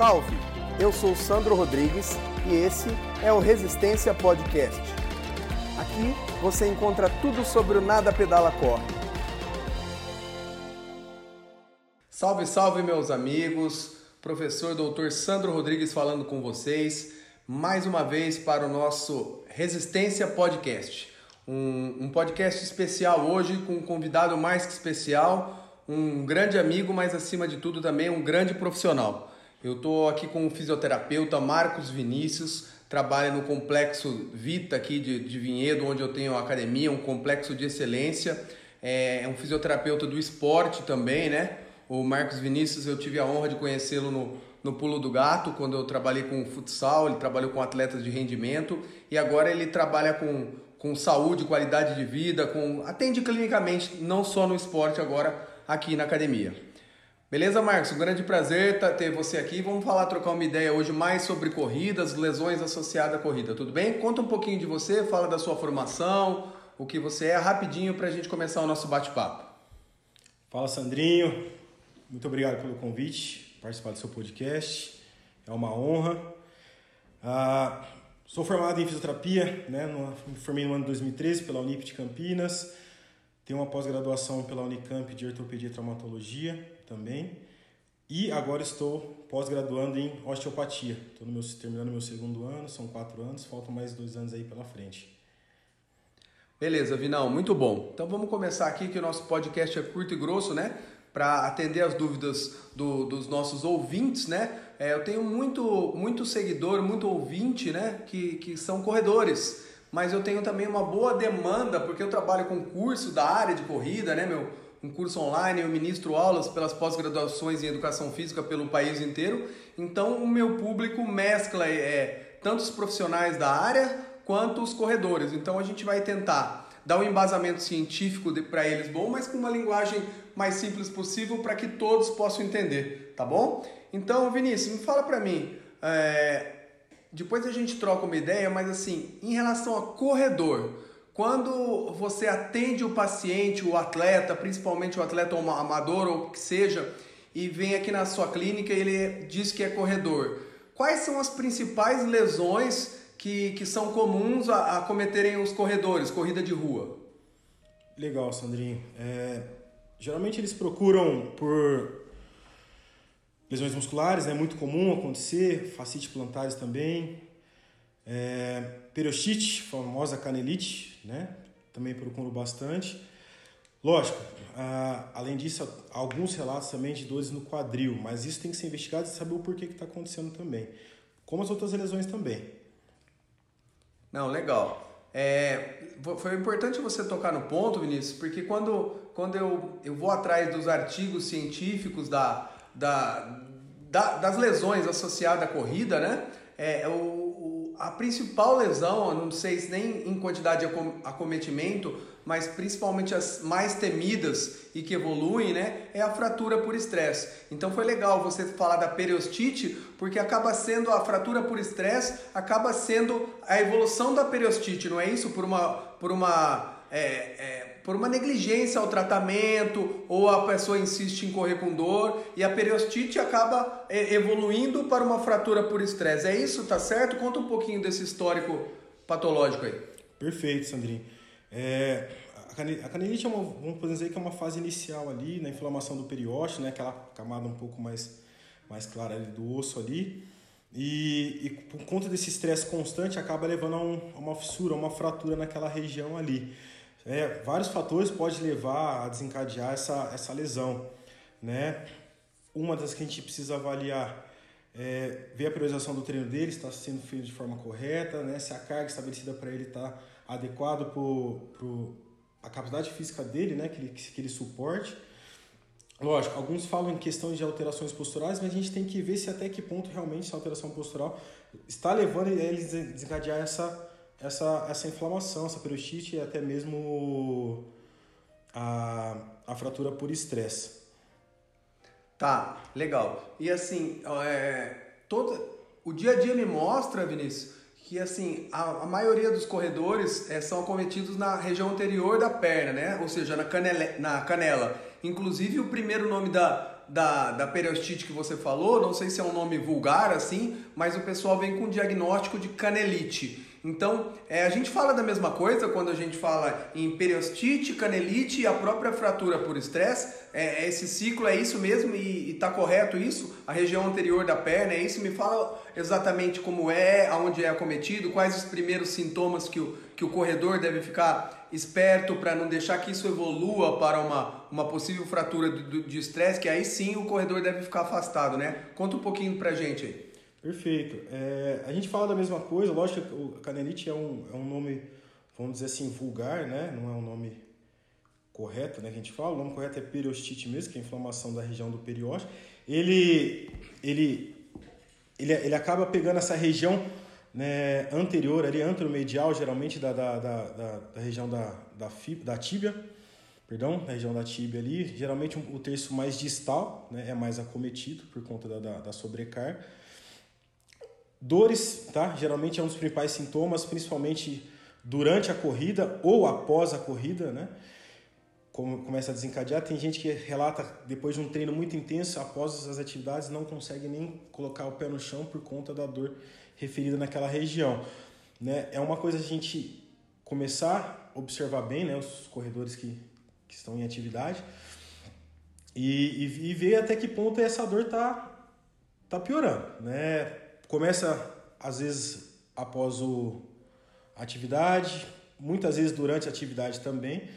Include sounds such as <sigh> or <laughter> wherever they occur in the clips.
Salve! Eu sou Sandro Rodrigues e esse é o Resistência Podcast. Aqui você encontra tudo sobre o Nada Pedala Corre. Salve, salve meus amigos! Professor Dr. Sandro Rodrigues falando com vocês mais uma vez para o nosso Resistência Podcast. Um, um podcast especial hoje com um convidado mais que especial, um grande amigo, mas acima de tudo também um grande profissional. Eu estou aqui com o fisioterapeuta Marcos Vinícius, trabalha no complexo Vita aqui de, de Vinhedo, onde eu tenho a academia, um complexo de excelência. É, é um fisioterapeuta do esporte também, né? O Marcos Vinícius, eu tive a honra de conhecê-lo no, no Pulo do Gato, quando eu trabalhei com futsal, ele trabalhou com atletas de rendimento e agora ele trabalha com, com saúde, qualidade de vida, com atende clinicamente, não só no esporte, agora aqui na academia. Beleza, Marcos? Um grande prazer ter você aqui. Vamos falar, trocar uma ideia hoje mais sobre corridas, lesões associadas à corrida, tudo bem? Conta um pouquinho de você, fala da sua formação, o que você é, rapidinho para a gente começar o nosso bate-papo. Fala, Sandrinho. Muito obrigado pelo convite, participar do seu podcast. É uma honra. Ah, sou formado em fisioterapia, né? Me formei no ano de 2013 pela Unip de Campinas. Tenho uma pós-graduação pela Unicamp de ortopedia e traumatologia também. E agora estou pós-graduando em osteopatia. Estou meu, terminando meu segundo ano, são quatro anos, faltam mais dois anos aí pela frente. Beleza, Vinão, muito bom. Então vamos começar aqui que o nosso podcast é curto e grosso, né? para atender as dúvidas do, dos nossos ouvintes, né? É, eu tenho muito, muito seguidor, muito ouvinte, né? Que, que são corredores, mas eu tenho também uma boa demanda porque eu trabalho com curso da área de corrida, né, meu? Um curso online, eu ministro aulas pelas pós-graduações em educação física pelo país inteiro. Então, o meu público mescla é, tanto os profissionais da área quanto os corredores. Então, a gente vai tentar dar um embasamento científico para eles bom, mas com uma linguagem mais simples possível para que todos possam entender, tá bom? Então, Vinícius, me fala para mim, é... depois a gente troca uma ideia, mas assim, em relação a corredor, quando você atende o paciente, o atleta, principalmente o atleta amador ou o que seja, e vem aqui na sua clínica e ele diz que é corredor, quais são as principais lesões que, que são comuns a, a cometerem os corredores, corrida de rua? Legal, Sandrinho. É, geralmente eles procuram por lesões musculares, é muito comum acontecer, fascite plantares também, é, periostite, famosa canelite, né? Também procuram bastante. Lógico, além disso, alguns relatos também de dores no quadril, mas isso tem que ser investigado e saber o porquê que está acontecendo também. Como as outras lesões também. Não, legal. É, foi importante você tocar no ponto, Vinícius, porque quando, quando eu, eu vou atrás dos artigos científicos da, da, da das lesões associadas à corrida, né? É, o, a principal lesão, não sei se nem em quantidade de acometimento, mas principalmente as mais temidas e que evoluem, né, é a fratura por estresse. Então foi legal você falar da periostite, porque acaba sendo a fratura por estresse, acaba sendo a evolução da periostite, não é isso? Por uma, por uma é, é, por uma negligência ao tratamento ou a pessoa insiste em correr com dor e a periostite acaba é, evoluindo para uma fratura por estresse. É isso, tá certo? Conta um pouquinho desse histórico patológico aí. Perfeito, Sandrinho. É, a canelite é uma, vamos dizer que é uma fase inicial ali na inflamação do periósteo, né? Aquela camada um pouco mais, mais clara ali do osso ali. E, e por conta desse estresse constante acaba levando a, um, a, uma fissura, a uma fratura naquela região ali. É, vários fatores podem levar a desencadear essa, essa lesão, né? Uma das que a gente precisa avaliar é ver a priorização do treino dele, está sendo feito de forma correta, né? Se a carga estabelecida para ele está adequado para a capacidade física dele, né, que ele, que ele suporte. Lógico, alguns falam em questão de alterações posturais, mas a gente tem que ver se até que ponto realmente essa alteração postural está levando ele a desencadear essa, essa, essa inflamação, essa periostite e até mesmo a, a fratura por estresse. Tá, legal. E assim, é, todo, o dia a dia me mostra, Vinícius, que assim a, a maioria dos corredores é, são acometidos na região anterior da perna, né? Ou seja, na canela, na canela. Inclusive o primeiro nome da, da, da periostite que você falou, não sei se é um nome vulgar assim, mas o pessoal vem com diagnóstico de canelite. Então, é, a gente fala da mesma coisa quando a gente fala em periostite, canelite e a própria fratura por estresse. É, é esse ciclo é isso mesmo e está correto isso? A região anterior da perna é isso? Me fala exatamente como é, aonde é acometido, quais os primeiros sintomas que o, que o corredor deve ficar esperto para não deixar que isso evolua para uma, uma possível fratura de estresse, que aí sim o corredor deve ficar afastado, né? Conta um pouquinho para gente aí. Perfeito. É, a gente fala da mesma coisa, lógico que o canelite é um, é um nome, vamos dizer assim, vulgar, né? Não é um nome correto, né? Que a gente fala. O nome correto é periostite mesmo, que é a inflamação da região do periósteo. Ele, ele, ele, ele acaba pegando essa região né, anterior, ali, anteromedial, geralmente da, da, da, da, da região da, da, fib, da tíbia, perdão, da região da tíbia ali. Geralmente o terço mais distal né, é mais acometido por conta da, da, da sobrecarga. Dores, tá? Geralmente é um dos principais sintomas, principalmente durante a corrida ou após a corrida, né? Como começa a desencadear, tem gente que relata depois de um treino muito intenso, após as atividades, não consegue nem colocar o pé no chão por conta da dor referida naquela região, né? É uma coisa a gente começar a observar bem, né? Os corredores que, que estão em atividade e, e, e ver até que ponto essa dor tá, tá piorando, né? Começa, às vezes, após o, atividade, muitas vezes durante a atividade também,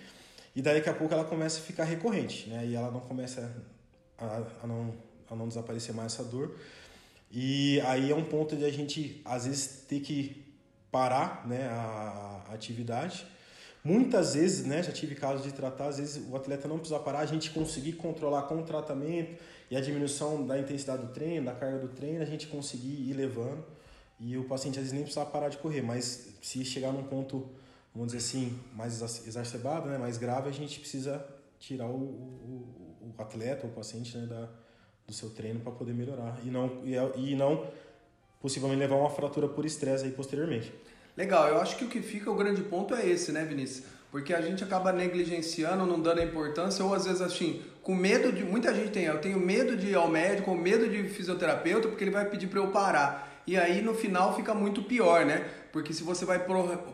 e daí daqui a pouco ela começa a ficar recorrente, né? E ela não começa a, a, não, a não desaparecer mais essa dor. E aí é um ponto de a gente, às vezes, ter que parar né, a, a atividade. Muitas vezes, né, já tive casos de tratar, às vezes o atleta não precisa parar, a gente conseguir controlar com o tratamento, e a diminuição da intensidade do treino, da carga do treino, a gente conseguir ir levando e o paciente às vezes nem precisa parar de correr, mas se chegar num ponto, vamos dizer assim, mais exacerbado, né, mais grave, a gente precisa tirar o, o, o atleta, o paciente né, da, do seu treino para poder melhorar e não, e, é, e não possivelmente levar uma fratura por estresse aí posteriormente. Legal, eu acho que o que fica o grande ponto é esse, né, Vinícius? Porque a gente acaba negligenciando, não dando a importância, ou às vezes assim, com medo de. Muita gente tem, eu tenho medo de ir ao médico, ou medo de fisioterapeuta, porque ele vai pedir para eu parar. E aí no final fica muito pior, né? Porque se você vai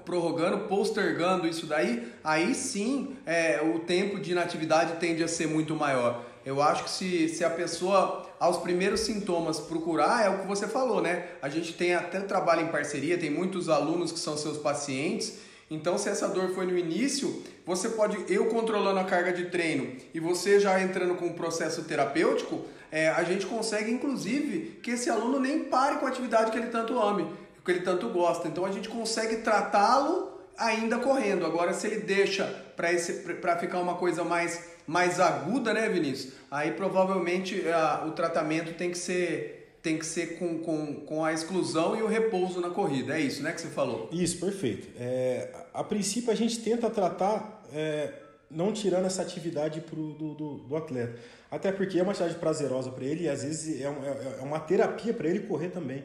prorrogando, postergando isso daí, aí sim é, o tempo de inatividade tende a ser muito maior. Eu acho que se, se a pessoa, aos primeiros sintomas, procurar, é o que você falou, né? A gente tem até trabalho em parceria, tem muitos alunos que são seus pacientes então, se essa dor foi no início, você pode, eu controlando a carga de treino e você já entrando com um processo terapêutico, é, a gente consegue, inclusive, que esse aluno nem pare com a atividade que ele tanto ame, que ele tanto gosta. Então, a gente consegue tratá-lo ainda correndo. Agora, se ele deixa para ficar uma coisa mais, mais aguda, né, Vinícius? Aí provavelmente a, o tratamento tem que ser tem que ser com, com, com a exclusão e o repouso na corrida. É isso, né, que você falou? Isso, perfeito. É, a princípio, a gente tenta tratar é, não tirando essa atividade pro, do, do, do, atleta. Até porque é uma atividade prazerosa para ele e às vezes é, é, é uma terapia para ele correr também.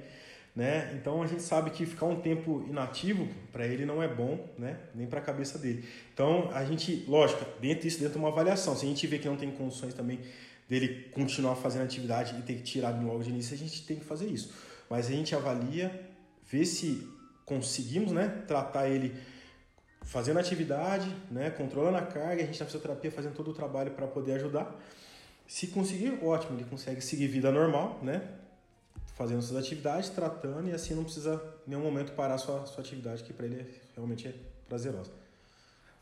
Né? Então a gente sabe que ficar um tempo inativo para ele não é bom, né? Nem para a cabeça dele. Então a gente, lógico, dentro disso dentro de uma avaliação. Se a gente vê que não tem condições também dele continuar fazendo atividade e ter que tirar logo de início, a gente tem que fazer isso. Mas a gente avalia, vê se conseguimos né, tratar ele fazendo atividade, né, controlando a carga, a gente na fisioterapia fazendo todo o trabalho para poder ajudar. Se conseguir, ótimo, ele consegue seguir vida normal, né? Fazendo suas atividades, tratando e assim não precisa em nenhum momento parar sua, sua atividade, que para ele é, realmente é prazerosa.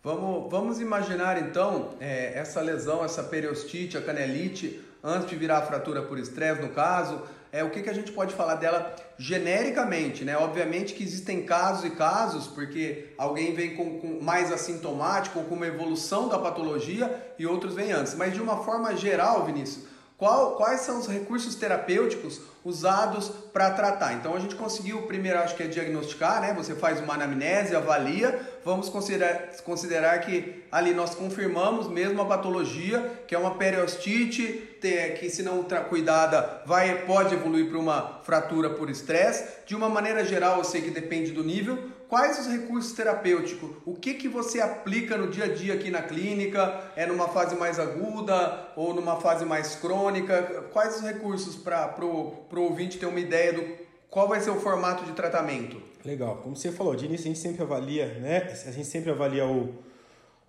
Vamos, vamos imaginar então é, essa lesão, essa periostite, a canelite, antes de virar a fratura por estresse, no caso, é, o que, que a gente pode falar dela genericamente, né? Obviamente que existem casos e casos, porque alguém vem com, com mais assintomático com uma evolução da patologia e outros vêm antes. Mas de uma forma geral, Vinícius, qual, quais são os recursos terapêuticos usados para tratar. Então a gente conseguiu primeiro, acho que é diagnosticar, né? Você faz uma anamnese, avalia, vamos considerar, considerar que ali nós confirmamos mesmo a patologia, que é uma periostite, que se não cuidada vai pode evoluir para uma fratura por estresse. De uma maneira geral, eu sei que depende do nível. Quais os recursos terapêuticos? O que, que você aplica no dia a dia aqui na clínica? É numa fase mais aguda ou numa fase mais crônica? Quais os recursos para o ouvinte ter uma ideia do qual vai ser o formato de tratamento? Legal. Como você falou, de início a gente sempre avalia, né? A gente sempre avalia o,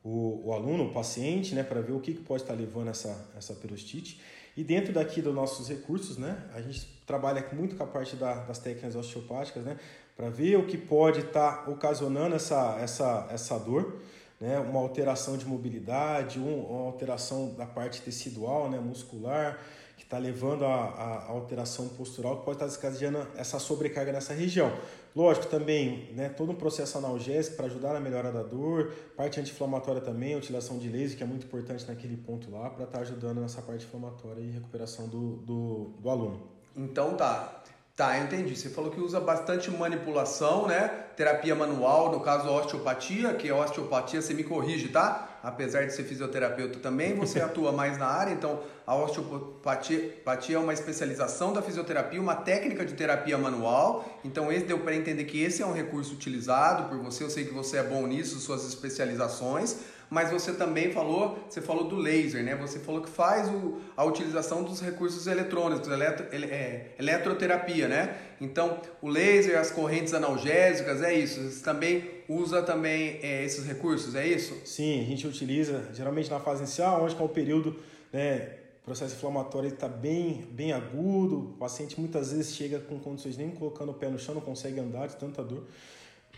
o, o aluno, o paciente, né? Para ver o que, que pode estar levando essa, essa perostite. E dentro daqui dos nossos recursos, né, a gente trabalha muito com a parte da, das técnicas osteopáticas, né, para ver o que pode estar tá ocasionando essa, essa, essa dor, né, uma alteração de mobilidade, um, uma alteração da parte tecidual, né, muscular, que está levando a, a, alteração postural, que pode estar tá desencadeando essa sobrecarga nessa região. Lógico, também, né, todo um processo analgésico para ajudar na melhora da dor, parte anti-inflamatória também, utilização de laser, que é muito importante naquele ponto lá, para estar tá ajudando nessa parte inflamatória e recuperação do, do, do aluno. Então tá. Tá, entendi. Você falou que usa bastante manipulação, né? Terapia manual, no caso osteopatia, que é osteopatia, você me corrige, tá? Apesar de ser fisioterapeuta também, você <laughs> atua mais na área, então a osteopatia é uma especialização da fisioterapia, uma técnica de terapia manual. Então esse deu para entender que esse é um recurso utilizado por você, eu sei que você é bom nisso, suas especializações mas você também falou, você falou do laser, né? Você falou que faz o, a utilização dos recursos eletrônicos, eletro, é, eletroterapia, né? Então, o laser, as correntes analgésicas, é isso. Você também usa também é, esses recursos, é isso? Sim, a gente utiliza geralmente na fase inicial, onde é o período, né? Processo inflamatório está bem, bem agudo, o paciente muitas vezes chega com condições nem colocando o pé no chão, não consegue andar de tanta dor.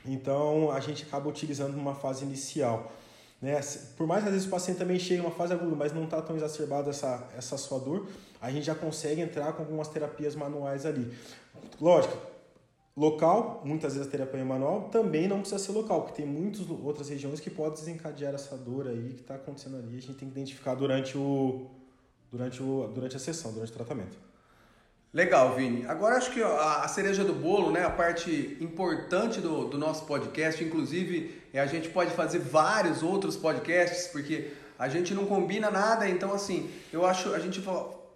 Então a gente acaba utilizando numa fase inicial. Né? Por mais que às vezes o paciente também chegue em uma fase aguda, mas não está tão exacerbado essa, essa sua dor, a gente já consegue entrar com algumas terapias manuais ali. Lógico, local, muitas vezes a terapia manual também não precisa ser local, porque tem muitas outras regiões que podem desencadear essa dor aí que está acontecendo ali. A gente tem que identificar durante, o, durante, o, durante a sessão, durante o tratamento. Legal, Vini. Agora acho que a, cereja do bolo, né, a parte importante do, do nosso podcast, inclusive é, a gente pode fazer vários outros podcasts, porque a gente não combina nada, então assim, eu acho, a gente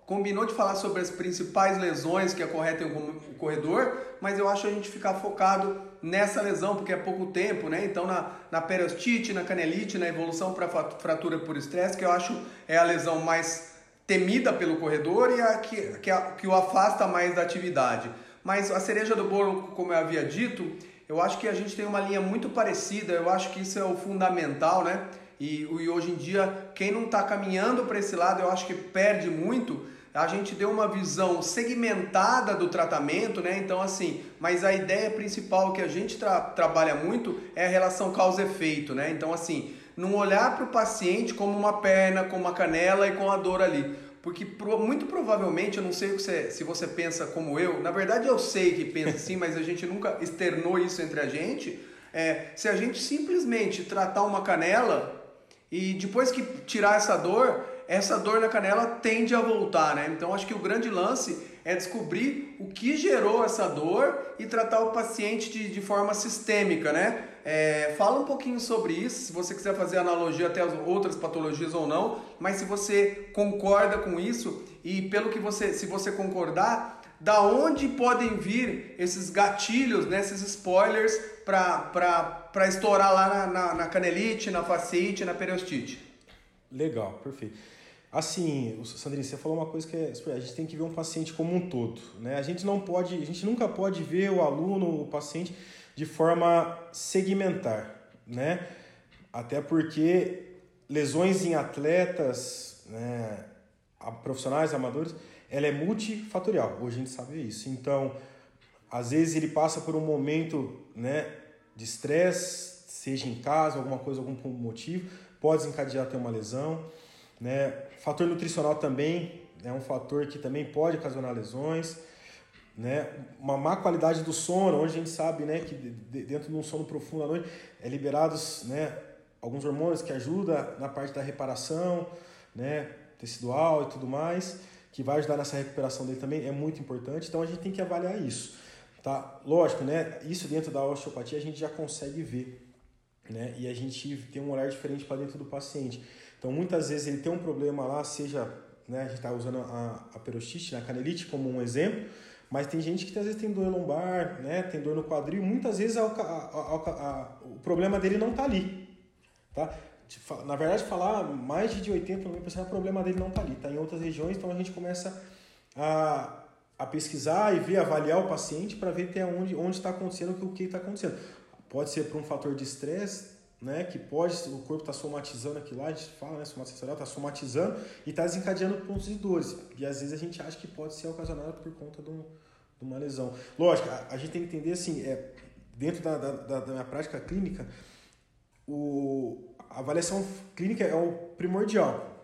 combinou de falar sobre as principais lesões que acometem o corredor, mas eu acho a gente ficar focado nessa lesão, porque é pouco tempo, né? Então na, na periostite, na canelite, na evolução para fratura por estresse, que eu acho é a lesão mais temida pelo corredor e a que, que, a, que o afasta mais da atividade. Mas a cereja do bolo, como eu havia dito, eu acho que a gente tem uma linha muito parecida, eu acho que isso é o fundamental, né? E, e hoje em dia, quem não está caminhando para esse lado, eu acho que perde muito. A gente deu uma visão segmentada do tratamento, né? Então, assim, mas a ideia principal que a gente tra trabalha muito é a relação causa-efeito, né? Então, assim, não olhar para o paciente como uma perna, com uma canela e com a dor ali. Porque muito provavelmente, eu não sei você, se você pensa como eu, na verdade eu sei que pensa assim, mas a gente nunca externou isso entre a gente. É, se a gente simplesmente tratar uma canela e depois que tirar essa dor, essa dor na canela tende a voltar, né? Então acho que o grande lance é descobrir o que gerou essa dor e tratar o paciente de, de forma sistêmica, né? É, fala um pouquinho sobre isso, se você quiser fazer analogia até as outras patologias ou não, mas se você concorda com isso e pelo que você, se você concordar, da onde podem vir esses gatilhos, né, esses spoilers para estourar lá na, na, na canelite, na fascite, na periostite? Legal, perfeito. Assim, Sandrinho, você falou uma coisa que é, a gente tem que ver um paciente como um todo, né? A gente não pode, a gente nunca pode ver o aluno, o paciente de forma segmentar, né? Até porque lesões em atletas, né, profissionais, amadores, ela é multifatorial. Hoje a gente sabe isso. Então, às vezes ele passa por um momento, né, de estresse, seja em casa, alguma coisa, algum motivo, pode desencadear até uma lesão, né? Fator nutricional também é um fator que também pode ocasionar lesões né? Uma má qualidade do sono, onde a gente sabe, né, que dentro de um sono profundo à noite é liberados, né, alguns hormônios que ajudam na parte da reparação, né, tecidual e tudo mais, que vai ajudar nessa recuperação dele também, é muito importante. Então a gente tem que avaliar isso, tá? Lógico, né, isso dentro da osteopatia a gente já consegue ver, né? E a gente tem um olhar diferente para dentro do paciente. Então muitas vezes ele tem um problema lá, seja, né, a gente está usando a, a perostite, né, a canelite como um exemplo, Mas tem gente que às vezes tem dor lombar, né? Tem dor no quadril. Muitas vezes a, a, a, o problema dele não está ali, tá? Na verdade, falar mais de 80, 90% o problema dele não está ali, está em outras regiões. Então a gente começa a, a pesquisar e ver, avaliar o paciente para ver até onde está acontecendo o que está acontecendo. Pode ser por um fator de estresse, né, que pode, o corpo está somatizando aquilo lá, a gente fala, né, somatizando, está somatizando e está desencadeando pontos de dores. E às vezes a gente acha que pode ser ocasionado por conta de, um, de uma lesão. Lógico, a, a, gente tem que entender assim, é, dentro da, da, da minha prática clínica, o, a avaliação clínica é o primordial.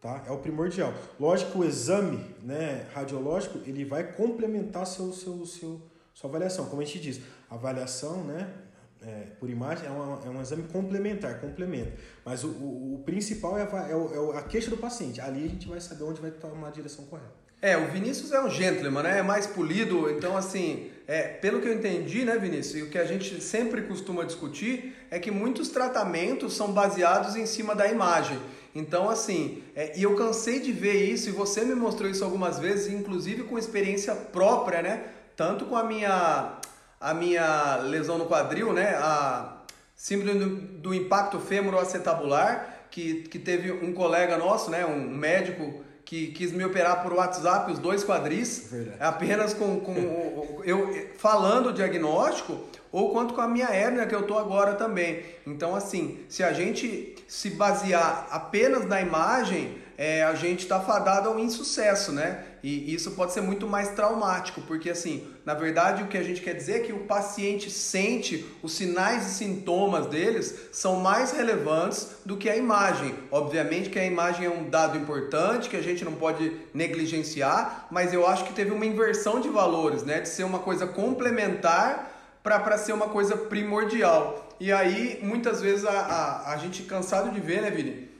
Tá? É o primordial. Lógico que o exame né, radiológico ele vai complementar seu, seu, seu, sua avaliação. Como a gente diz, avaliação né, é, por imagem é, uma, é um exame complementar, complementa. Mas o, o, o principal é a, é, é a queixa do paciente. Ali a gente vai saber onde vai tomar a direção correta. É, o Vinícius é um gentleman, né? É mais polido, então assim, é, pelo que eu entendi, né, Vinícius, e o que a gente sempre costuma discutir é que muitos tratamentos são baseados em cima da imagem. Então, assim, é, e eu cansei de ver isso, e você me mostrou isso algumas vezes, inclusive com experiência própria, né? Tanto com a minha a minha lesão no quadril, né? A síndrome do, do impacto fêmuro-acetabular, que, que teve um colega nosso, né? Um médico que quis me operar por WhatsApp os dois quadris, Verdade. apenas com, com eu falando o diagnóstico, ou quanto com a minha hérnia que eu tô agora também. Então, assim, se a gente se basear apenas na imagem, é, a gente está fadado ao insucesso, né? E isso pode ser muito mais traumático, porque assim, na verdade o que a gente quer dizer é que o paciente sente os sinais e sintomas deles são mais relevantes do que a imagem. Obviamente que a imagem é um dado importante que a gente não pode negligenciar, mas eu acho que teve uma inversão de valores, né? De ser uma coisa complementar para ser uma coisa primordial. E aí, muitas vezes, a, a, a gente cansado de ver, né, Vini?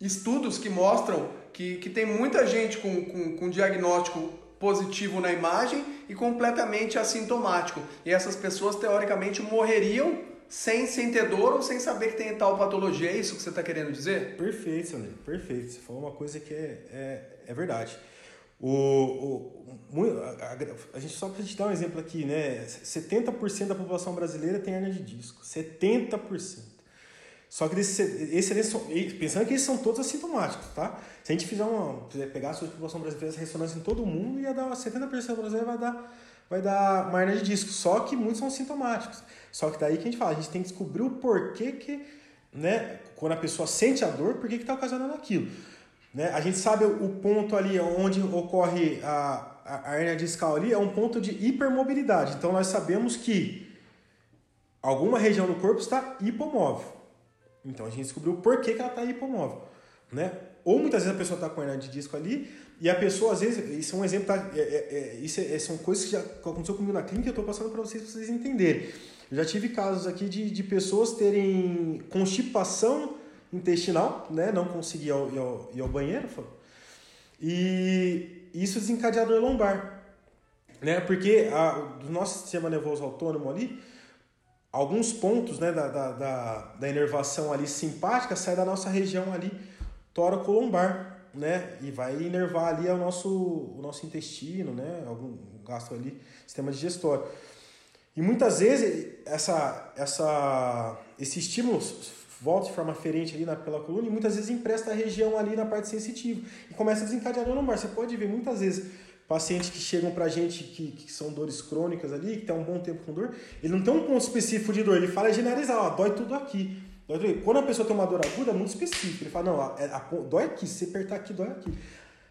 Estudos que mostram que, que tem muita gente com, com, com diagnóstico positivo na imagem e completamente assintomático. E essas pessoas, teoricamente, morreriam sem, sem ter dor ou sem saber que tem tal patologia. É isso que você está querendo dizer? Perfeito, Sandro. Perfeito. Você falou uma coisa que é, é, é verdade. O, o, a, a, a gente só para te dar um exemplo aqui, né? 70% da população brasileira tem hernia de disco. 70%. Só que desse, esse, pensando que eles são todos assintomáticos, tá? Se a gente fizer uma, pegar a população brasileira, essa ressonância em todo mundo, ia dar 70% da brasileira vai dar, vai dar uma hernia de disco. Só que muitos são sintomáticos. Só que daí que a gente fala, a gente tem que descobrir o porquê que, né, quando a pessoa sente a dor, por que está ocasionando aquilo. Né? A gente sabe o ponto ali onde ocorre a, a, a hernia discal ali, é um ponto de hipermobilidade. Então nós sabemos que alguma região do corpo está hipomóvel. Então a gente descobriu por que, que ela está hipomóvel. Né? Ou muitas vezes a pessoa está com hernia de disco ali e a pessoa, às vezes, isso é um exemplo, tá? é, é, é, isso é, são coisas que já aconteceu comigo na clínica e eu estou passando para vocês, para vocês entenderem. Eu já tive casos aqui de, de pessoas terem constipação intestinal, né? não conseguir ir ao, ir ao, ir ao banheiro, e isso desencadeador lombar. Né? Porque a, do nosso sistema nervoso autônomo ali, alguns pontos né, da, da, da, da inervação ali simpática saem da nossa região ali tóraco-lombar, né? E vai inervar ali o nosso, o nosso intestino, né? Algum gasto ali, sistema digestório. E muitas vezes essa, essa, esse estímulo volta de forma ferente ali na, pela coluna e muitas vezes empresta a região ali na parte sensitiva e começa a desencadear a lombar. Você pode ver muitas vezes pacientes que chegam pra gente que, que são dores crônicas ali, que estão um bom tempo com dor, ele não tem um ponto específico de dor, ele fala generalizar, ó, dói tudo aqui. Dói tudo aqui. Quando a pessoa tem uma dor aguda, é muito específico. Ele fala, não, a, a, dói aqui, se apertar aqui, dói aqui.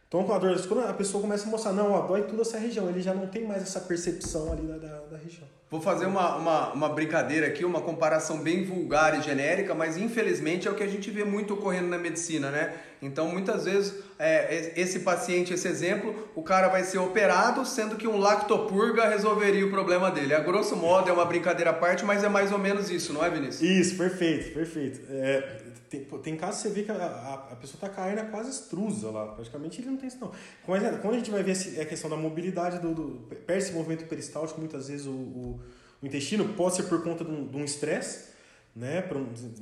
Então, com a dor, quando a pessoa começa a mostrar, não, ó, dói tudo essa região, ele já não tem mais essa percepção ali da, da, da região. Vou fazer uma, uma, uma, brincadeira aqui, uma comparação bem vulgar e genérica, mas infelizmente é o que a gente vê muito ocorrendo na medicina, né? Então, muitas vezes, é, esse paciente, esse exemplo, o cara vai ser operado, sendo que um lactopurga resolveria o problema dele. A grosso modo, é uma brincadeira à parte, mas é mais ou menos isso, não é, Vinícius? Isso, perfeito, perfeito. É, tem, tem casos que você vê que a, a, a pessoa está hernia quase extrusa lá, praticamente ele não tem isso não. Mas é, quando a gente vai ver a questão da mobilidade, do, do perde esse movimento peristáltico, muitas vezes o, o, o, intestino pode ser por conta de um estresse, né,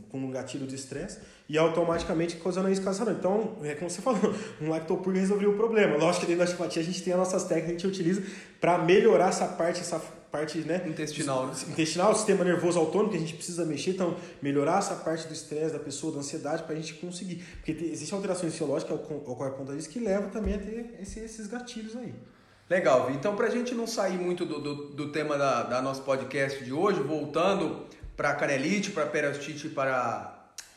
com um gatilho de estresse, e automaticamente causando isso cansaço. Então, é como você <laughs> falou, um lactopurga resolveu o problema. Lógico que dentro da osteopatia a gente tem as nossas técnicas que a gente utiliza para melhorar essa parte, essa parte né, intestinal, né? intestinal, o sistema nervoso autônomo que a gente precisa mexer, então melhorar essa parte do estresse da pessoa, da ansiedade para a gente conseguir, porque tem, existem alterações fisiológicas ocorrem por conta disso que leva também a ter esse, esses gatilhos aí. Legal, então para a gente não sair muito do, do, do tema da, da nosso podcast de hoje, voltando para canelite, para perostite, para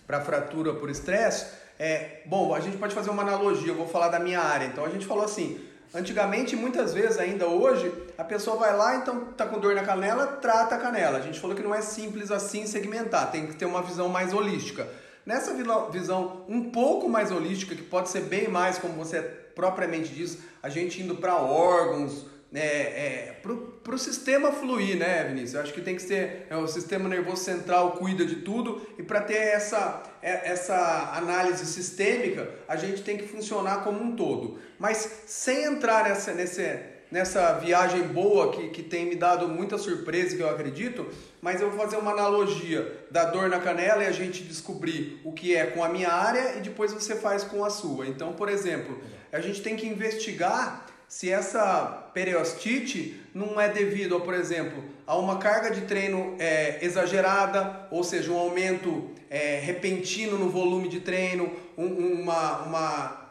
para fratura por estresse, é, bom, a gente pode fazer uma analogia, eu vou falar da minha área. Então a gente falou assim, antigamente, muitas vezes ainda hoje, a pessoa vai lá, então tá com dor na canela, trata a canela. A gente falou que não é simples assim segmentar, tem que ter uma visão mais holística. Nessa visão um pouco mais holística, que pode ser bem mais, como você propriamente diz, a gente indo para órgãos, é, é, para o sistema fluir, né, Vinícius? Eu acho que tem que ser é, o sistema nervoso central cuida de tudo e para ter essa, é, essa análise sistêmica a gente tem que funcionar como um todo. Mas sem entrar nessa, nessa, nessa viagem boa que, que tem me dado muita surpresa, que eu acredito, mas eu vou fazer uma analogia da dor na canela e a gente descobrir o que é com a minha área e depois você faz com a sua. Então, por exemplo, a gente tem que investigar se essa periostite não é devido, por exemplo, a uma carga de treino é, exagerada, ou seja, um aumento é, repentino no volume de treino, um, uma, uma,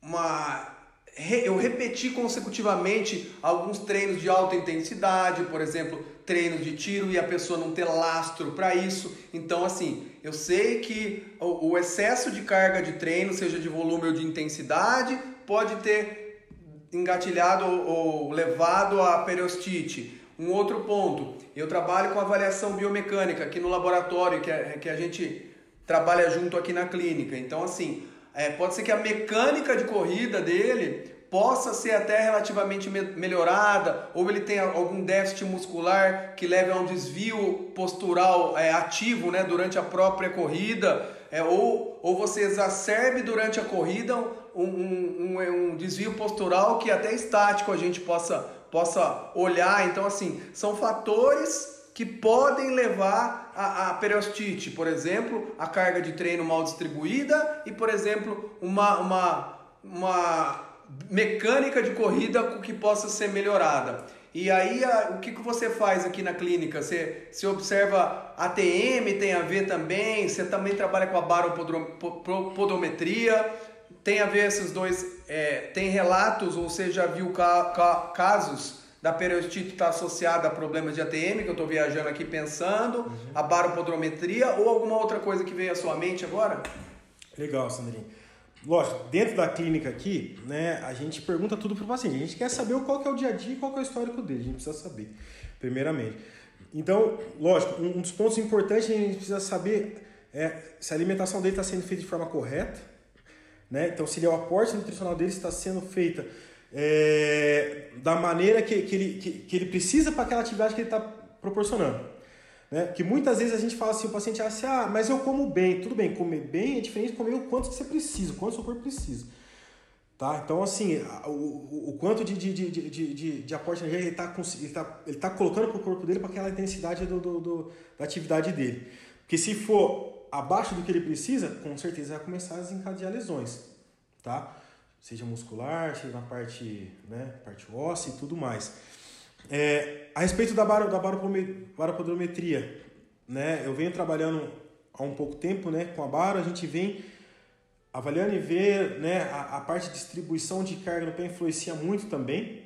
uma eu repeti consecutivamente alguns treinos de alta intensidade, por exemplo, treinos de tiro e a pessoa não ter lastro para isso. Então, assim, eu sei que o, excesso de carga de treino, seja de volume ou de intensidade, pode ter engatilhado ou levado a periostite. Um outro ponto, eu trabalho com avaliação biomecânica aqui no laboratório, que a, que a gente trabalha junto aqui na clínica. Então, assim, é, pode ser que a mecânica de corrida dele possa ser até relativamente me melhorada, ou ele tenha algum déficit muscular que leve a um desvio postural é, ativo né, durante a própria corrida, é, ou, ou você exacerbe durante a corrida um, um, um, um desvio postural que até estático a gente possa, possa olhar. Então, assim, são fatores que podem levar a, a periostite, por exemplo, a carga de treino mal distribuída e, por exemplo, uma, uma, uma mecânica de corrida que possa ser melhorada. E aí, a, o que, que você faz aqui na clínica? Você, você observa ATM, tem a ver também? Você também trabalha com a baropodometria? tem a ver esses dois, é, tem relatos, ou você já viu ca, ca, casos da periostite estar tá associada a problemas de ATM, que eu estou viajando aqui pensando, uhum. a baropodrometria ou alguma outra coisa que veio à sua mente agora? Legal, Sandrinho. Lógico, dentro da clínica aqui, né, a gente pergunta tudo para o paciente. A gente quer saber qual que é o dia a dia e qual que é o histórico dele. A gente precisa saber, primeiramente. Então, lógico, um dos pontos importantes a gente precisa saber é se a alimentação dele está sendo feita de forma correta, né? Então, se o aporte nutricional dele está sendo feita é, da maneira que, que, ele, que, que ele precisa para aquela atividade que ele está proporcionando. Né? Que muitas vezes a gente fala assim, o paciente acha assim, ah, mas eu como bem. Tudo bem, comer bem é diferente de comer o quanto que você precisa, o quanto seu corpo precisa. Tá? Então, assim, o, o, quanto de, de, de, de, de, de aporte energético ele está ele tá, ele tá colocando para o corpo dele para aquela intensidade do, do, do, da atividade dele. Porque se for abaixo do que ele precisa, com certeza vai começar a desencadear lesões, tá? Seja muscular, seja na parte, né, parte óssea e tudo mais. É, a respeito da, bar, da baropodometria, né, eu venho trabalhando há um pouco tempo né, com a baro, a gente vem avaliando e ver né, a, a parte de distribuição de carga no pé influencia muito também,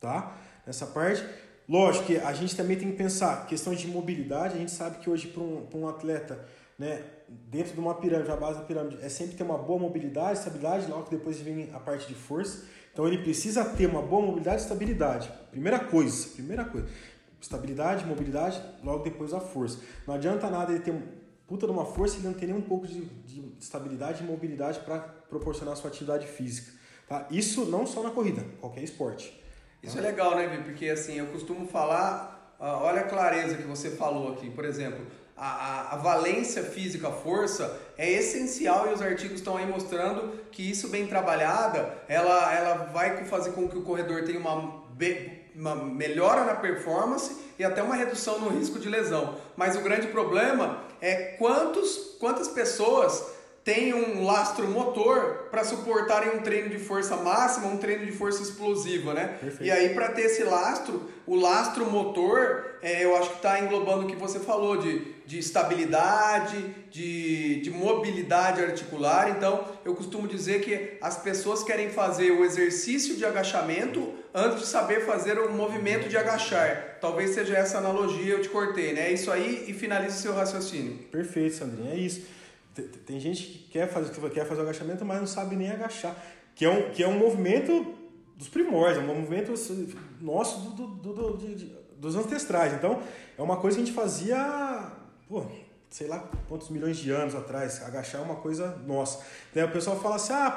tá? Nessa parte. Lógico que a gente também tem que pensar questões de mobilidade, a gente sabe que hoje para um, um atleta né, dentro de uma pirâmide, a base da pirâmide é sempre ter uma boa mobilidade, estabilidade, logo depois vem a parte de força. Então ele precisa ter uma boa mobilidade e estabilidade. Primeira coisa, primeira coisa. Estabilidade, mobilidade, logo depois a força. Não adianta nada ele ter puta de uma força e ele não ter nem um pouco de, de estabilidade e mobilidade para proporcionar a sua atividade física. Tá? Isso não só na corrida, qualquer esporte. Isso tá? é legal, né, Vi? Porque assim, eu costumo falar, olha a clareza que você falou aqui. Por exemplo, a, a, valência física, a força, é essencial e os artigos estão aí mostrando que isso bem trabalhada, ela, ela vai fazer com que o corredor tenha uma, uma melhora na performance e até uma redução no risco de lesão. Mas o grande problema é quantos, quantas pessoas têm um lastro motor para suportarem um treino de força máxima, um treino de força explosiva, né? Perfeito. E aí para ter esse lastro, o lastro motor, é, eu acho que está englobando o que você falou de, de estabilidade, de, de mobilidade articular. Então eu costumo dizer que as pessoas querem fazer o exercício de agachamento antes de saber fazer o movimento de agachar. Talvez seja essa analogia, eu te cortei, né? É isso aí e finaliza o seu raciocínio. Perfeito, Sandrinha, é isso. Tem gente que quer fazer, que quer fazer o agachamento, mas não sabe nem agachar. Que é um, que é um movimento dos primórdios, é um movimento nosso do, do, do, de, de, dos ancestrais. Então, é uma coisa que a gente fazia, pô, sei lá quantos milhões de anos atrás. Agachar é uma coisa nossa. Daí o pessoal fala assim: ah,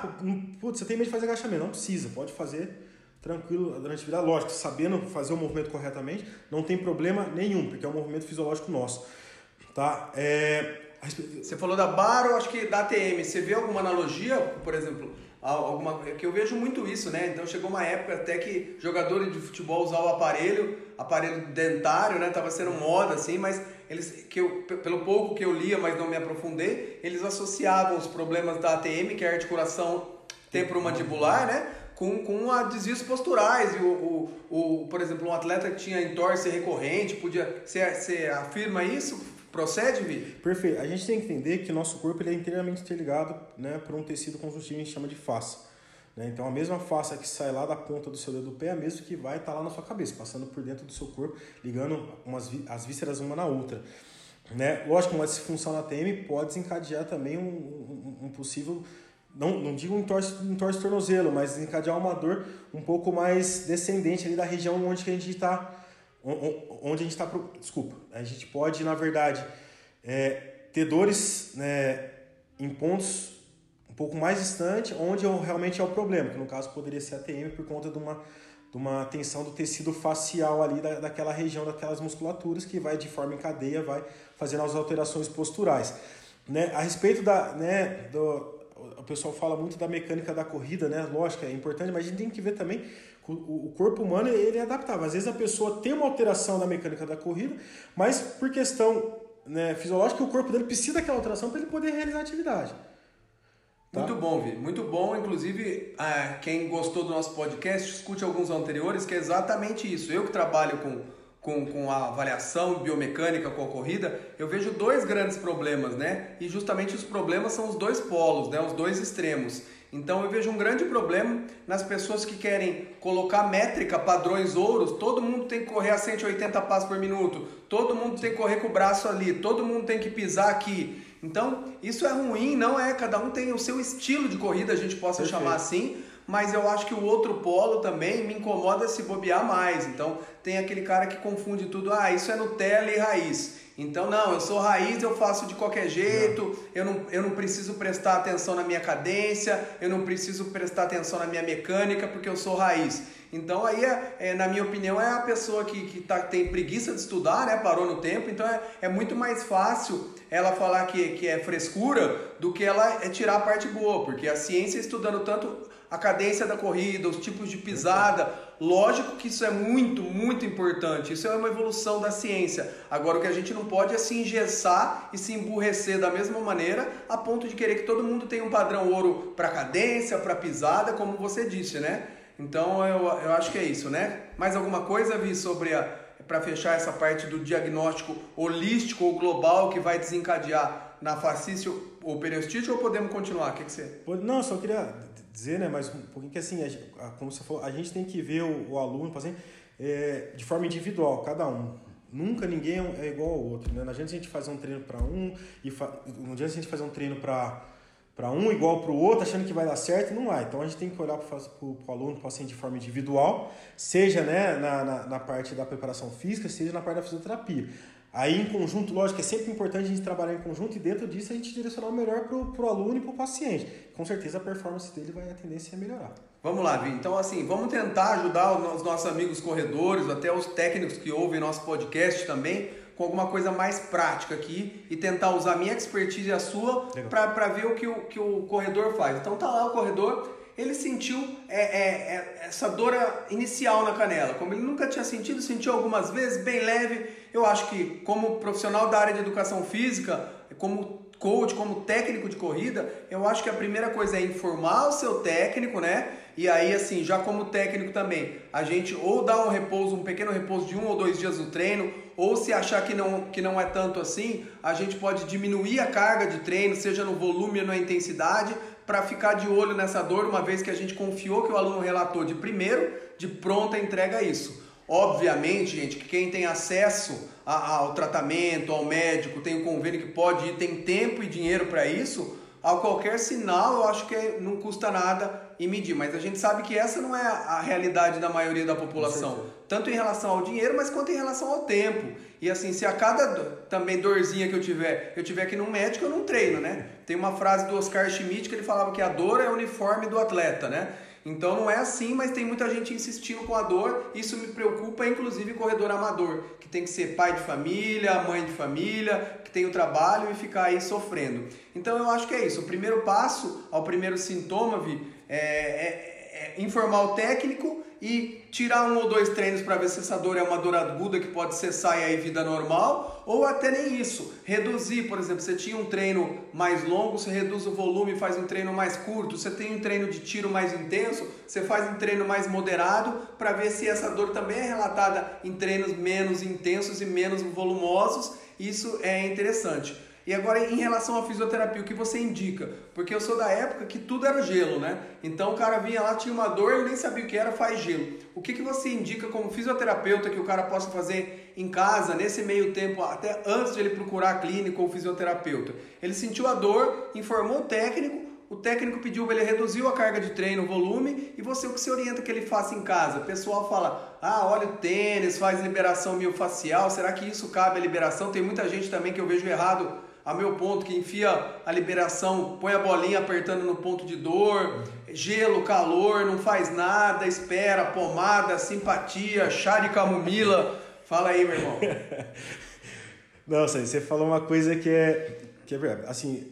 putz, você tem medo de fazer agachamento. Não precisa, pode fazer tranquilo durante a vida. Lógico, sabendo fazer o movimento corretamente, não tem problema nenhum, porque é um movimento fisiológico nosso. Tá? É, você falou da bar ou acho que da ATM. Você vê alguma analogia, por exemplo? Alguma, que eu vejo muito isso, né? Então chegou uma época até que jogadores de futebol usavam o aparelho, aparelho dentário, né? Tava sendo moda assim, mas eles que eu, pelo pouco que eu lia, mas não me aprofundei, eles associavam os problemas da ATM, que é a articulação temporomandibular, né? Com, com a desvios posturais. E o, o, o, por exemplo, um atleta que tinha entorse recorrente, podia. Você, afirma isso? Procede, Vi? Perfeito. A gente tem que entender que o nosso corpo ele é inteiramente interligado né, por um tecido conjuntivo que a gente chama de face. Né? Então, a mesma face que sai lá da ponta do seu dedo do pé é a mesma que vai estar tá lá na sua cabeça, passando por dentro do seu corpo, ligando umas, as vísceras uma na outra. Né? Lógico, uma disfunção na TM pode desencadear também um, um, um possível não, não digo um torce, um torce tornozelo, mas desencadear uma dor um pouco mais descendente ali da região onde que a gente está onde a gente está. Desculpa, a gente pode, na verdade, é, ter dores né, em pontos um pouco mais distante, onde realmente é o problema, que no caso poderia ser a TM por conta de uma, de uma tensão do tecido facial ali da, daquela região, daquelas musculaturas que vai de forma em cadeia, vai fazendo as alterações posturais. Né? A respeito da. Né, do, o pessoal fala muito da mecânica da corrida, né? Lógico, é importante, mas a gente tem que ver também o corpo humano ele é adaptável. Às vezes a pessoa tem uma alteração na mecânica da corrida, mas por questão né, fisiológica, o corpo dele precisa daquela alteração para ele poder realizar a atividade. Tá? Muito bom, Vi. Muito bom. Inclusive, ah, quem gostou do nosso podcast, escute alguns anteriores, que é exatamente isso. Eu que trabalho com, com, com a avaliação biomecânica com a corrida, eu vejo dois grandes problemas, né? E justamente os problemas são os dois polos, né? Os dois extremos. Então eu vejo um grande problema nas pessoas que querem colocar métrica, padrões ouros, todo mundo tem que correr a 180 passos por minuto, todo mundo tem que correr com o braço ali, todo mundo tem que pisar aqui. Então, isso é ruim, não é? Cada um tem o seu estilo de corrida, a gente possa Perfeito. chamar assim, mas eu acho que o outro polo também me incomoda se bobear mais. Então, tem aquele cara que confunde tudo, ah, isso é Nutella e raiz. Então, não, eu sou raiz, eu faço de qualquer jeito, eu não, eu não preciso prestar atenção na minha cadência, eu não preciso prestar atenção na minha mecânica, porque eu sou raiz. Então, aí, é, é na minha opinião, é a pessoa que, que tá, tem preguiça de estudar, né, parou no tempo, então é, é muito mais fácil ela falar que, que é frescura do que ela é tirar a parte boa, porque a ciência estudando tanto a cadência da corrida, os tipos de pisada. Lógico que isso é muito, muito importante. Isso é uma evolução da ciência. Agora, o que a gente não pode é se engessar e se emburrecer da mesma maneira a ponto de querer que todo mundo tenha um padrão ouro para cadência, para pisada, como você disse, né? Então, eu, eu acho que é isso, né? Mais alguma coisa, Vi, sobre a. Para fechar essa parte do diagnóstico holístico ou global que vai desencadear na fascície ou periostite ou podemos continuar? O que, que você. Não, só queria dizer, né, mas um pouquinho que assim, a, como você falou, a gente tem que ver o, o aluno, o paciente, é, de forma individual, cada um. Nunca ninguém é igual ao outro, né? Não adianta a gente fazer um treino para um e fa... não adianta a gente fazer um treino para para um igual para o outro, achando que vai dar certo, não vai. Então a gente tem que olhar para o aluno, para o paciente de forma individual, seja né, na, na, na, parte da preparação física, seja na parte da fisioterapia. Aí, em conjunto, lógico, é sempre importante a gente trabalhar em conjunto e dentro disso a gente direcionar o melhor para o aluno e para o paciente. Com certeza a performance dele vai a tendência a melhorar. Vamos lá, Vi. Então, assim, vamos tentar ajudar os nossos amigos corredores, até os técnicos que ouvem nosso podcast também, com alguma coisa mais prática aqui e tentar usar a minha expertise e a sua para ver o que, o que o corredor faz. Então, tá lá o corredor, ele sentiu é, é, é, essa dor inicial na canela. Como ele nunca tinha sentido, sentiu algumas vezes, bem leve. Eu acho que, como profissional da área de educação física, como coach, como técnico de corrida, eu acho que a primeira coisa é informar o seu técnico, né? E aí, assim, já como técnico também, a gente ou dá um repouso, um pequeno repouso de um ou dois dias no treino, ou se achar que não, que não é tanto assim, a gente pode diminuir a carga de treino, seja no volume ou na intensidade, para ficar de olho nessa dor, uma vez que a gente confiou que o aluno relatou de primeiro, de pronta entrega isso. Obviamente, gente, que quem tem acesso ao tratamento, ao médico, tem um convênio que pode ir, tem tempo e dinheiro para isso, a qualquer sinal, eu acho que não custa nada e medir. Mas a gente sabe que essa não é a realidade da maioria da população, tanto em relação ao dinheiro, mas quanto em relação ao tempo. E assim, se a cada também dorzinha que eu tiver, eu tiver aqui num médico, eu não treino, né? Tem uma frase do Oscar Schmidt que ele falava que a dor é o uniforme do atleta, né? Então não é assim, mas tem muita gente insistindo com a dor. Isso me preocupa, inclusive corredor amador, que tem que ser pai de família, mãe de família, que tem o trabalho e ficar aí sofrendo. Então eu acho que é isso. O primeiro passo ao primeiro sintoma, Vi, é, é, é informar o técnico e tirar um ou dois treinos para ver se essa dor é uma dor aguda que pode cessar e aí vida normal, ou até nem isso. Reduzir, por exemplo, você tinha um treino mais longo, você reduz o volume faz um treino mais curto. Você tem um treino de tiro mais intenso, você faz um treino mais moderado para ver se essa dor também é relatada em treinos menos intensos e menos volumosos. Isso é interessante. E agora, em relação à fisioterapia, o que você indica? Porque eu sou da época que tudo era gelo, né? Então o cara vinha lá, tinha uma dor, ele nem sabia o que era, faz gelo. O que, que você indica como fisioterapeuta que o cara possa fazer em casa, nesse meio tempo, até antes de ele procurar a clínica ou fisioterapeuta? Ele sentiu a dor, informou o técnico, o técnico pediu, ele reduziu a carga de treino, o volume, e você o que se orienta que ele faça em casa? O pessoal fala, ah, olha o tênis, faz liberação miofacial, será que isso cabe à liberação? Tem muita gente também que eu vejo errado a meu ponto, que enfia a liberação, põe a bolinha apertando no ponto de dor, gelo, calor, não faz nada, espera, pomada, simpatia, chá de camomila. Fala aí, meu irmão. <laughs> Nossa, você falou uma coisa que é, que é verdade. Assim,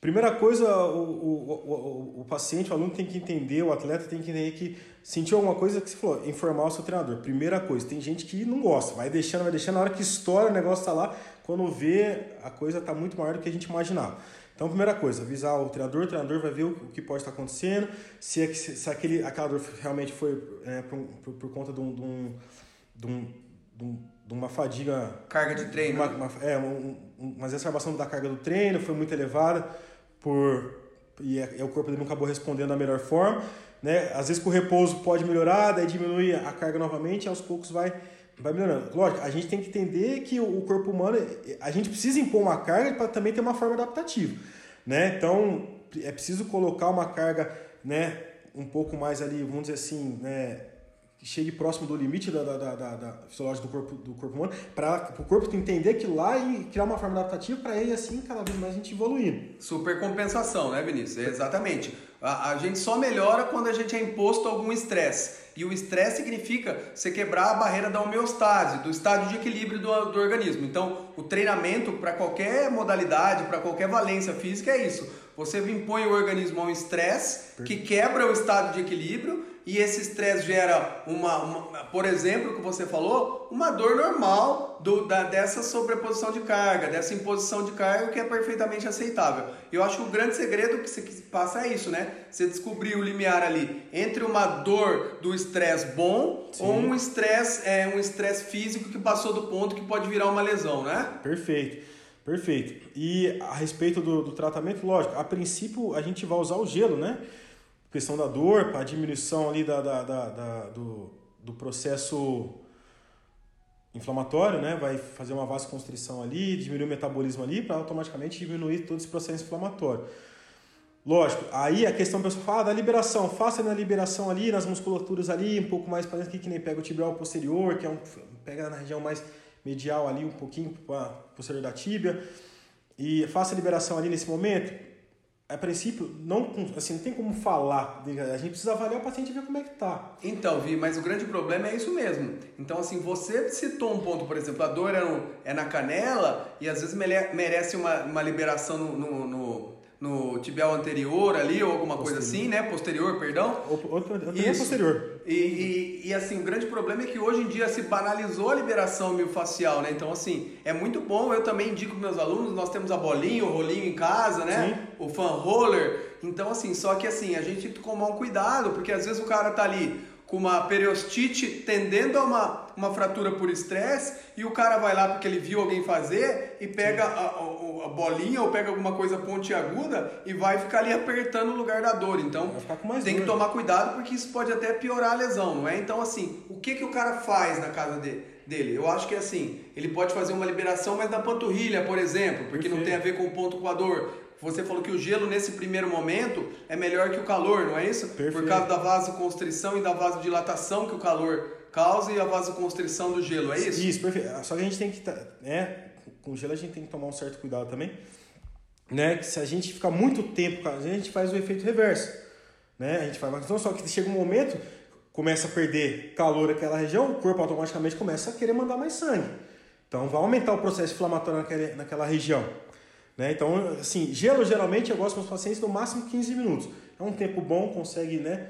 primeira coisa, o, o, o, o paciente, o aluno tem que entender, o atleta tem que entender que sentiu alguma coisa que você falou, informar o seu treinador. Primeira coisa, tem gente que não gosta, vai deixando, vai deixando, na hora que estoura o negócio tá lá, quando vê, a coisa está muito maior do que a gente imaginava. Então, primeira coisa, avisar o treinador, o treinador vai ver o que pode estar acontecendo, se, é, se, aquele, aquela dor realmente foi é, por, por, por, conta de, um, de, um, de, um, de, uma fadiga... Carga de treino. Uma, uma, é, um, uma exacerbação da carga do treino, foi muito elevada, por, e, é, e o corpo dele não acabou respondendo da melhor forma. Né? Às vezes com o repouso pode melhorar, daí diminui a carga novamente, e aos poucos vai vai melhorando. Lógico, a gente tem que entender que o corpo humano, a gente precisa impor uma carga para também ter uma forma adaptativa, né? Então, é preciso colocar uma carga, né, um pouco mais ali, vamos dizer assim, né, que chegue próximo do limite da, da, da, da fisiológica do corpo, do corpo humano, para o corpo entender que lá e criar uma forma adaptativa para ele, assim, cada vez mais a gente evoluir. Super compensação, né, Vinícius? Exatamente. A, a gente só melhora quando a gente é imposto algum estresse. E o estresse significa você quebrar a barreira da homeostase, do estado de equilíbrio do, do organismo. Então, o treinamento para qualquer modalidade, para qualquer valência física é isso. Você impõe o organismo a um estresse que quebra o estado de equilíbrio e esse estresse gera uma, uma, por exemplo, que você falou, uma dor normal do, da, dessa sobreposição de carga, dessa imposição de carga que é perfeitamente aceitável. Eu acho que o grande segredo que você passa é isso, né? Você descobrir o limiar ali entre uma dor do estresse bom Sim. ou um estresse é, um estresse físico que passou do ponto que pode virar uma lesão, né? Perfeito. Perfeito. E a respeito do, do tratamento, lógico, a princípio a gente vai usar o gelo, né? Questão da dor, para a diminuição ali da, da, da, da, do, do processo inflamatório, né? Vai fazer uma vasoconstrição ali, diminuir o metabolismo ali para automaticamente diminuir todo esse processo inflamatório. Lógico, aí a questão pessoal fala ah, da liberação, faça na liberação ali, nas musculaturas ali, um pouco mais para dentro, que nem pega o tibial posterior, que é um pega na região mais medial ali, um pouquinho para posterior da tíbia, e faça a liberação ali nesse momento, a princípio, não, assim, não tem como falar. A gente precisa avaliar o paciente e ver como é que tá. Então, Vi, mas o grande problema é isso mesmo. Então, assim, você citou um ponto, por exemplo, a dor é, no, é na canela e às vezes merece uma, uma liberação no, no, no no tibial anterior ali, ou alguma posterior. coisa assim, né? Posterior, perdão. Outro, outro é posterior. E, e, e, assim, o grande problema é que hoje em dia se banalizou a liberação miofascial, né? Então, assim, é muito bom. Eu também indico para meus alunos, nós temos a bolinha, o rolinho em casa, né? Sim. O fan roller. Então, assim, só que assim, a gente tem que tomar um cuidado, porque às vezes o cara tá ali com uma periostite tendendo a uma, uma fratura por estresse e o cara vai lá porque ele viu alguém fazer e pega a, a, a, bolinha ou pega alguma coisa pontiaguda e vai ficar ali apertando o lugar da dor. Então tem dor. que tomar cuidado porque isso pode até piorar a lesão, não é? Então assim, o que, que o cara faz na casa dele? dele? Eu acho que é assim, ele pode fazer uma liberação, mas na panturrilha, por exemplo, porque Perfeito. não tem a ver com o ponto coador. Você falou que o gelo nesse primeiro momento é melhor que o calor, não é isso? Perfeito. Por causa da vasoconstrição e da vasodilatação que o calor causa e a vasoconstrição do gelo, é isso? Isso, perfeito. Só que a gente tem que, né, com gelo a gente tem que tomar um certo cuidado também, né, que se a gente ficar muito tempo, a gente faz o efeito reverso, né? A gente faz, então só que chega um momento começa a perder calor naquela região, o corpo automaticamente começa a querer mandar mais sangue. Então vai aumentar o processo inflamatório naquela, naquela região. Né? Então, assim, gelo geralmente eu gosto com os pacientes no máximo 15 minutos. É um tempo bom, consegue né,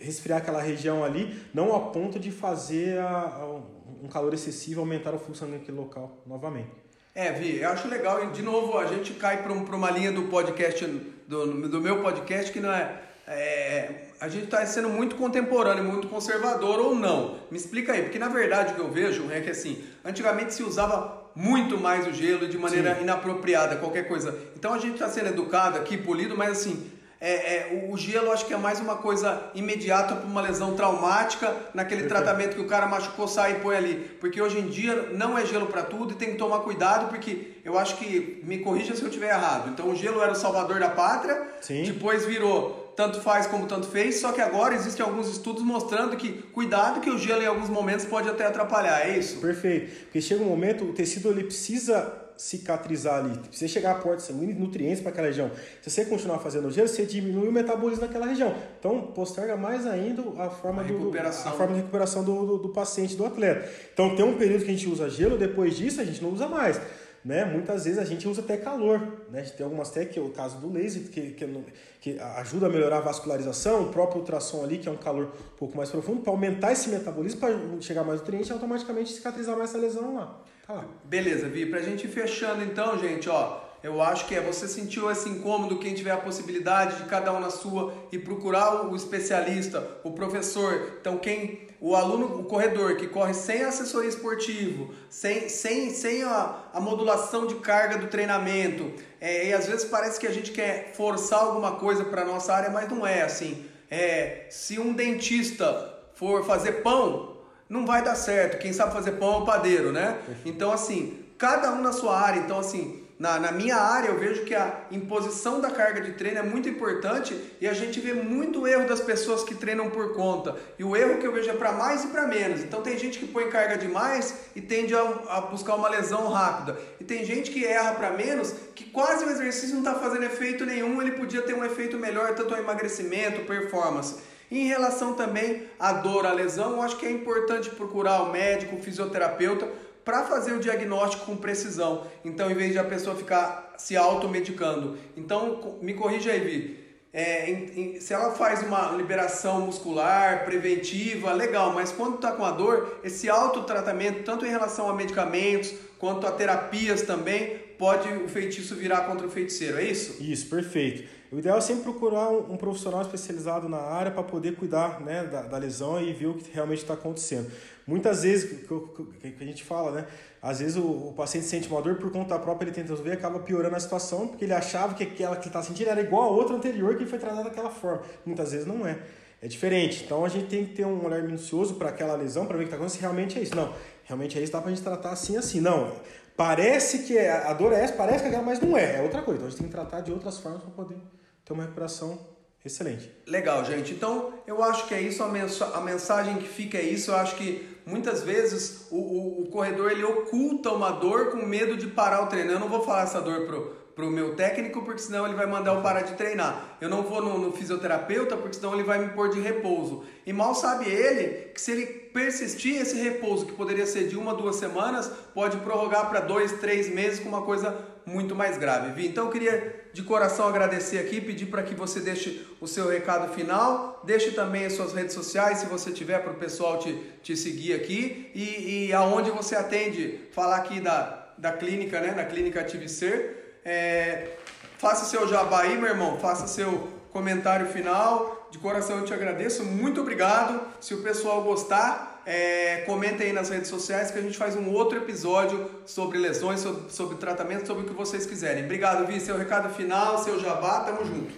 resfriar aquela região ali, não a ponto de fazer a, a, um calor excessivo, aumentar o fluxo naquele local novamente. É, Vi, eu acho legal, de novo, a gente cai para uma linha do podcast, do, do meu podcast, que não é, é a gente está sendo muito contemporâneo, muito conservador ou não. Me explica aí, porque na verdade o que eu vejo é que assim, antigamente se usava muito mais o gelo de maneira Sim. inapropriada, qualquer coisa. Então a gente está sendo educado aqui, polido, mas assim, é, é, o gelo acho que é mais uma coisa imediata para uma lesão traumática, naquele Perfeito. tratamento que o cara machucou, sai e põe ali. Porque hoje em dia não é gelo para tudo e tem que tomar cuidado, porque eu acho que, me corrija se eu estiver errado. Então o gelo era o salvador da pátria, Sim. depois virou tanto faz como tanto fez, só que agora existem alguns estudos mostrando que cuidado que o gelo em alguns momentos pode até atrapalhar, é isso? Perfeito, porque chega um momento, o tecido ele precisa cicatrizar ali, precisa chegar a porta sanguínea e nutrientes para aquela região. Se você continuar fazendo gelo, você diminui o metabolismo daquela região. Então, posterga mais ainda a forma, a do, a forma de recuperação do, do, do paciente, do atleta. Então, tem um período que a gente usa gelo, depois disso a gente não usa mais né? Muitas vezes a gente usa até calor, né? A gente tem algumas técnicas, o caso do laser, que, que, que, ajuda a melhorar a vascularização, o próprio ultrassom ali, que é um calor um pouco mais profundo, para aumentar esse metabolismo, para chegar mais nutriente e automaticamente cicatrizar mais essa lesão lá. Tá lá. Beleza, Vi, pra gente ir fechando então, gente, ó, eu acho que é você sentiu esse incômodo, quem tiver a possibilidade de cada um na sua e procurar o especialista, o professor. Então, quem o aluno, o corredor que corre sem assessoria esportivo, sem, sem, sem a, a modulação de carga do treinamento, é, e às vezes parece que a gente quer forçar alguma coisa para nossa área, mas não é assim. É, se um dentista for fazer pão, não vai dar certo. Quem sabe fazer pão é o padeiro, né? Então, assim, cada um na sua área. Então, assim, na, na minha área, eu vejo que a imposição da carga de treino é muito importante e a gente vê muito erro das pessoas que treinam por conta. E o erro que eu vejo é para mais e para menos. Então tem gente que põe carga demais e tende a, a buscar uma lesão rápida. E tem gente que erra para menos, que quase o exercício não está fazendo efeito nenhum, ele podia ter um efeito melhor, tanto ao emagrecimento, performance. Em relação também à dor, à lesão, eu acho que é importante procurar o médico, o fisioterapeuta, para fazer o diagnóstico com precisão. Então, em vez de a pessoa ficar se automedicando. Então, me corrija aí, Vi. É, em, em, se ela faz uma liberação muscular preventiva, legal, mas quando está com a dor, esse autotratamento, tanto em relação a medicamentos quanto a terapias também, pode o feitiço virar contra o feiticeiro, é isso? Isso, perfeito. O ideal é sempre procurar um, profissional especializado na área para poder cuidar né, da, da lesão e ver o que realmente está acontecendo. Muitas vezes, que, que a gente fala, né? Às vezes o, o, paciente sente uma dor por conta própria, ele tenta resolver e acaba piorando a situação, porque ele achava que aquela que ele está sentindo era igual a outra anterior que foi tratada daquela forma. Muitas vezes não é. É diferente. Então a gente tem que ter um olhar minucioso para aquela lesão, para ver o que está acontecendo, se realmente é isso. Não, realmente é isso, dá para a gente tratar assim, assim. Não, parece que é, a dor é essa, parece que é aquela, mas não é. É outra coisa. Então a gente tem que tratar de outras formas para poder ter uma recuperação excelente. Legal, gente. Então, eu acho que é isso, a, mensagem que fica é isso. Eu acho que muitas vezes o, o, o, corredor ele oculta uma dor com medo de parar o treino. Eu não vou falar essa dor pro, pro meu técnico, porque senão ele vai mandar eu parar de treinar. Eu não vou no, no fisioterapeuta, porque senão ele vai me pôr de repouso. E mal sabe ele que se ele persistir esse repouso, que poderia ser de uma, duas semanas, pode prorrogar para dois, três meses com uma coisa muito mais grave. Vi, então eu queria de coração agradecer aqui, pedir para que você deixe o seu recado final, deixe também as suas redes sociais, se você tiver, para o pessoal te, te seguir aqui e, e aonde você atende, falar aqui da, da clínica, né, na clínica Ative Ser. É, faça seu jabá aí, meu irmão, faça seu comentário final. De coração eu te agradeço, muito obrigado. Se o pessoal gostar, é, comenta aí nas redes sociais que a gente faz um outro episódio sobre lesões, sobre, sobre tratamento, sobre o que vocês quiserem. Obrigado, Vi. Seu recado final, seu jabá, tamo junto.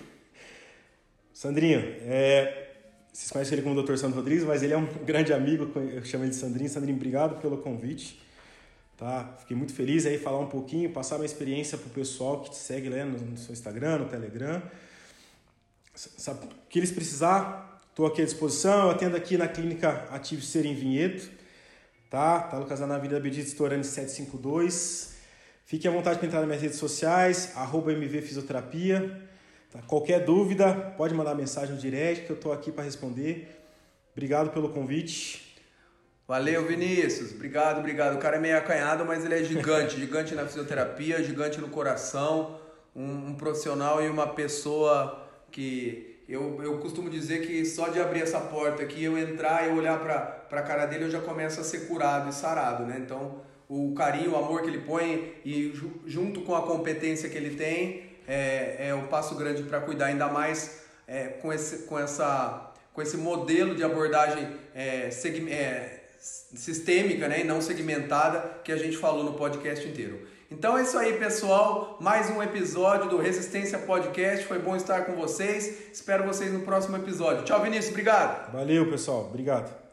Sandrinho, é, vocês conhecem ele como Dr. Sandro Rodrigues, mas ele é um <laughs> grande amigo, eu chamo ele de Sandrinho. Sandrinho, obrigado pelo convite. Tá? Fiquei muito feliz aí falar um pouquinho, passar uma experiência pro pessoal que te segue lá no, no seu Instagram, no Telegram. Sabe, que eles precisar, estou aqui à disposição. Eu atendo aqui na clínica Ativo Ser em Vinhedo. Tá? Tá localizado na Avenida Bedito Storani 752. Fique à vontade para entrar nas minhas redes sociais, arroba MV Fisioterapia. Tá? Qualquer dúvida, pode mandar mensagem no direct que eu estou aqui para responder. Obrigado pelo convite. Valeu, Vinícius. Obrigado, obrigado. O cara é meio acanhado, mas ele é gigante. gigante na fisioterapia, gigante no coração. Um, um profissional e uma pessoa que eu, eu costumo dizer que só de abrir essa porta aqui, eu entrar e olhar para a cara dele, eu já começo a ser curado e sarado, né? Então, o carinho, o amor que ele põe e junto com a competência que ele tem, é, é o passo grande para cuidar, ainda mais é, com, esse, com, essa, com esse modelo de abordagem é, segme, é, sistêmica né, e não segmentada que a gente falou no podcast inteiro. Então é isso aí, pessoal. Mais um episódio do Resistência Podcast. Foi bom estar com vocês. Espero vocês no próximo episódio. Tchau, Vinícius. Obrigado. Valeu, pessoal. Obrigado.